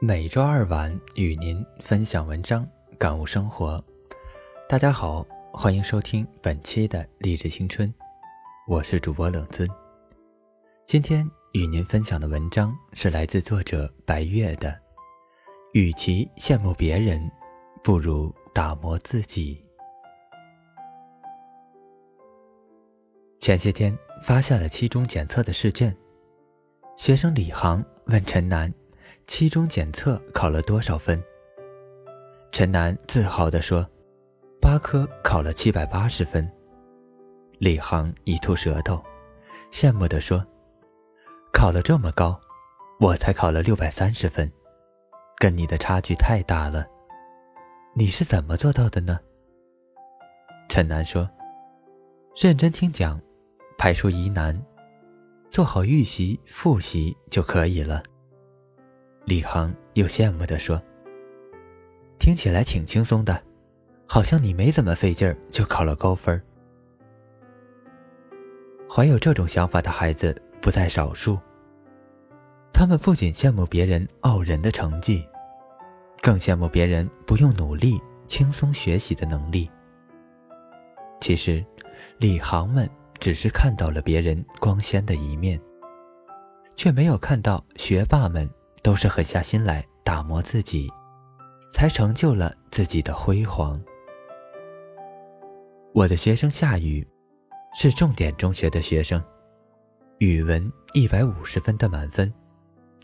每周二晚与您分享文章，感悟生活。大家好，欢迎收听本期的励志青春，我是主播冷尊。今天与您分享的文章是来自作者白月的。与其羡慕别人，不如打磨自己。前些天发现了期中检测的试卷，学生李航问陈楠。期中检测考了多少分？陈楠自豪地说：“八科考了七百八十分。”李航一吐舌头，羡慕地说：“考了这么高，我才考了六百三十分，跟你的差距太大了。你是怎么做到的呢？”陈楠说：“认真听讲，排除疑难，做好预习、复习就可以了。”李航又羡慕地说：“听起来挺轻松的，好像你没怎么费劲儿就考了高分。”怀有这种想法的孩子不在少数。他们不仅羡慕别人傲人的成绩，更羡慕别人不用努力、轻松学习的能力。其实，李航们只是看到了别人光鲜的一面，却没有看到学霸们。都是狠下心来打磨自己，才成就了自己的辉煌。我的学生夏雨，是重点中学的学生，语文一百五十分的满分，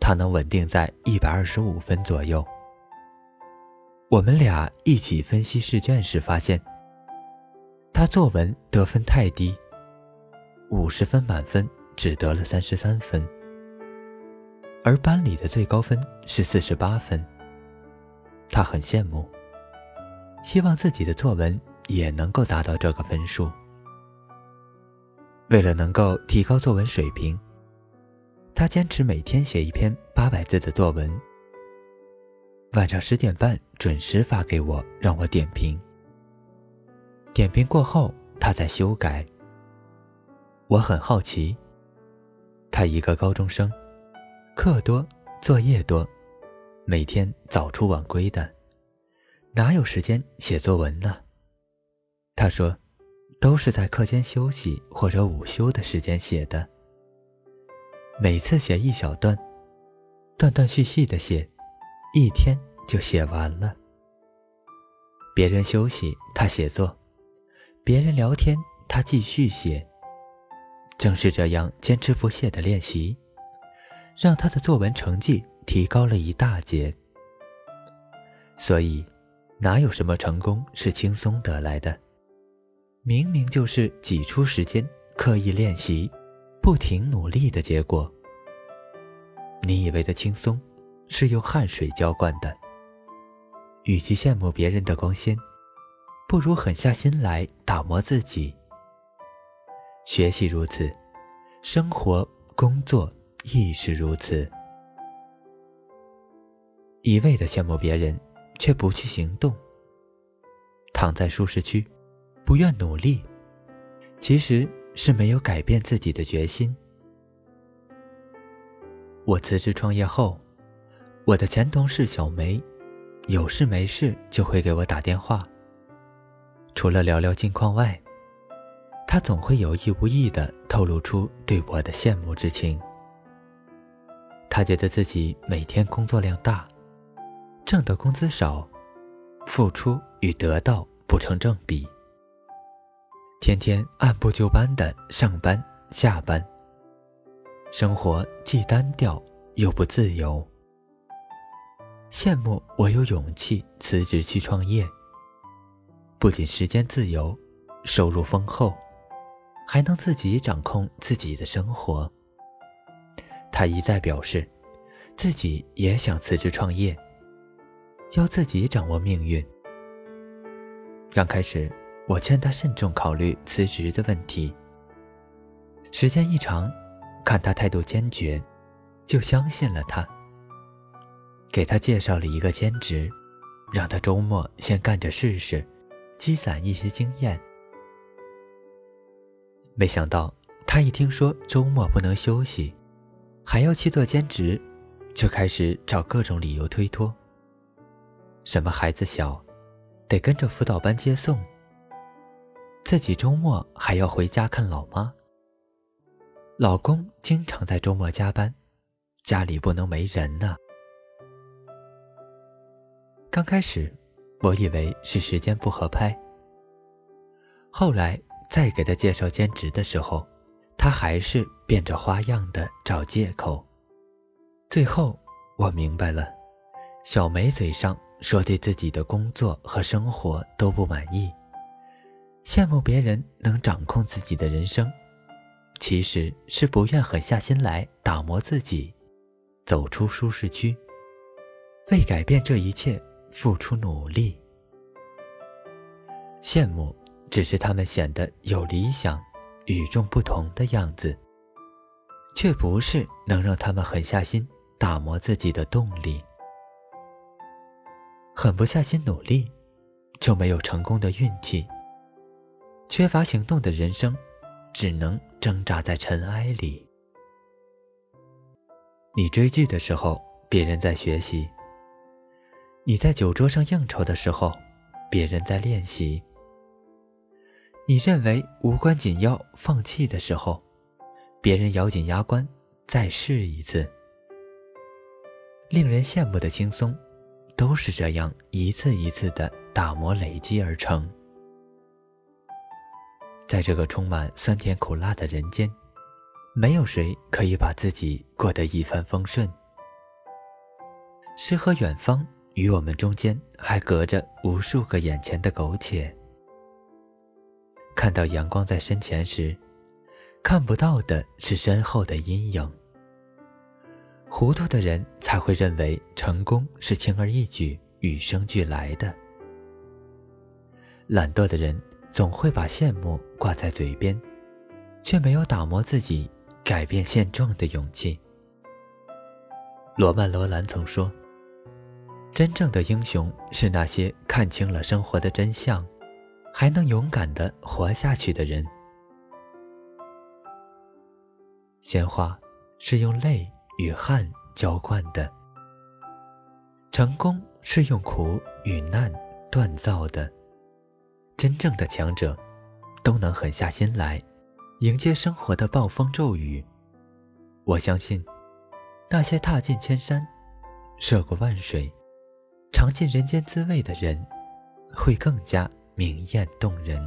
他能稳定在一百二十五分左右。我们俩一起分析试卷时发现，他作文得分太低，五十分满分只得了三十三分。而班里的最高分是四十八分，他很羡慕，希望自己的作文也能够达到这个分数。为了能够提高作文水平，他坚持每天写一篇八百字的作文，晚上十点半准时发给我，让我点评。点评过后，他再修改。我很好奇，他一个高中生。课多，作业多，每天早出晚归的，哪有时间写作文呢？他说，都是在课间休息或者午休的时间写的。每次写一小段，断断续续的写，一天就写完了。别人休息，他写作；别人聊天，他继续写。正是这样坚持不懈的练习。让他的作文成绩提高了一大截。所以，哪有什么成功是轻松得来的？明明就是挤出时间刻意练习、不停努力的结果。你以为的轻松，是用汗水浇灌的。与其羡慕别人的光鲜，不如狠下心来打磨自己。学习如此，生活、工作。亦是如此，一味的羡慕别人，却不去行动，躺在舒适区，不愿努力，其实是没有改变自己的决心。我辞职创业后，我的前同事小梅，有事没事就会给我打电话。除了聊聊近况外，她总会有意无意的透露出对我的羡慕之情。他觉得自己每天工作量大，挣的工资少，付出与得到不成正比。天天按部就班的上班下班，生活既单调又不自由。羡慕我有勇气辞职去创业，不仅时间自由，收入丰厚，还能自己掌控自己的生活。他一再表示，自己也想辞职创业，要自己掌握命运。刚开始，我劝他慎重考虑辞职的问题。时间一长，看他态度坚决，就相信了他。给他介绍了一个兼职，让他周末先干着试试，积攒一些经验。没想到，他一听说周末不能休息。还要去做兼职，就开始找各种理由推脱。什么孩子小，得跟着辅导班接送；自己周末还要回家看老妈。老公经常在周末加班，家里不能没人呢。刚开始，我以为是时间不合拍。后来再给他介绍兼职的时候，他还是变着花样的找借口。最后我明白了，小梅嘴上说对自己的工作和生活都不满意，羡慕别人能掌控自己的人生，其实是不愿狠下心来打磨自己，走出舒适区，为改变这一切付出努力。羡慕。只是他们显得有理想、与众不同的样子，却不是能让他们狠下心打磨自己的动力。狠不下心努力，就没有成功的运气。缺乏行动的人生，只能挣扎在尘埃里。你追剧的时候，别人在学习；你在酒桌上应酬的时候，别人在练习。你认为无关紧要，放弃的时候，别人咬紧牙关再试一次。令人羡慕的轻松，都是这样一次一次的打磨累积而成。在这个充满酸甜苦辣的人间，没有谁可以把自己过得一帆风顺。诗和远方与我们中间还隔着无数个眼前的苟且。看到阳光在身前时，看不到的是身后的阴影。糊涂的人才会认为成功是轻而易举、与生俱来的。懒惰的人总会把羡慕挂在嘴边，却没有打磨自己、改变现状的勇气。罗曼·罗兰曾说：“真正的英雄是那些看清了生活的真相。”还能勇敢的活下去的人，鲜花是用泪与汗浇灌的，成功是用苦与难锻造的。真正的强者，都能狠下心来，迎接生活的暴风骤雨。我相信，那些踏尽千山、涉过万水、尝尽人间滋味的人，会更加。明艳动人，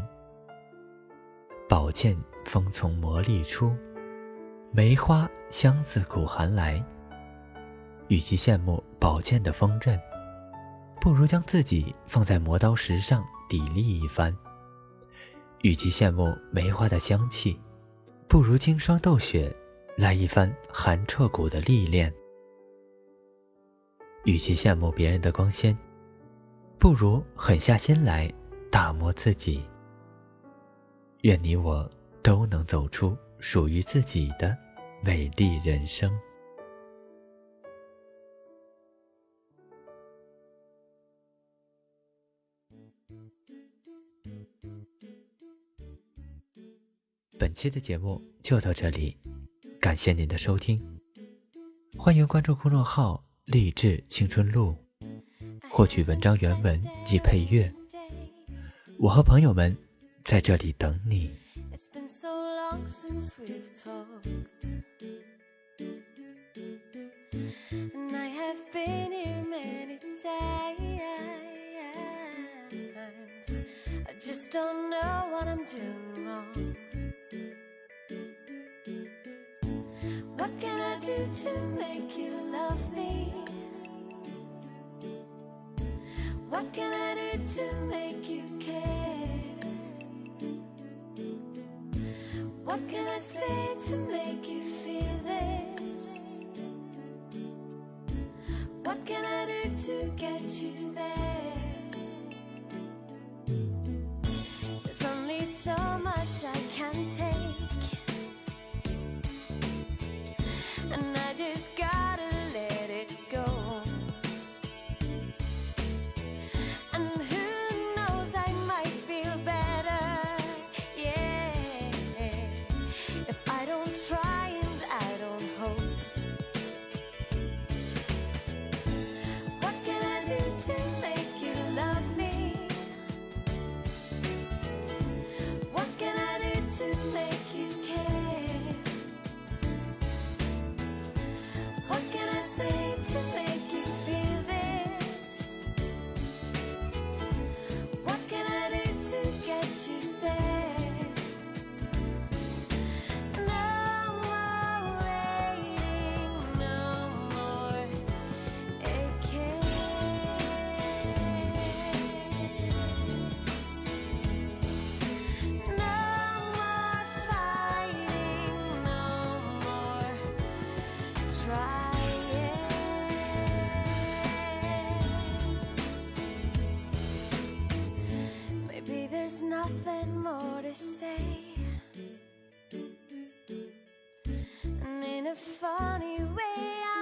宝剑锋从磨砺出，梅花香自苦寒来。与其羡慕宝剑的锋刃，不如将自己放在磨刀石上砥砺一番；与其羡慕梅花的香气，不如经霜斗雪来一番寒彻骨的历练；与其羡慕别人的光鲜，不如狠下心来。打磨自己，愿你我都能走出属于自己的美丽人生。本期的节目就到这里，感谢您的收听，欢迎关注公众号“励志青春路”，获取文章原文及配乐。我和朋友们在这里等你。I've been here many times. I just don't know what I'm doing wrong. What can I do to make you love me? What can I do to make you care? What can I say to make you feel? you. More to say. And in a funny way,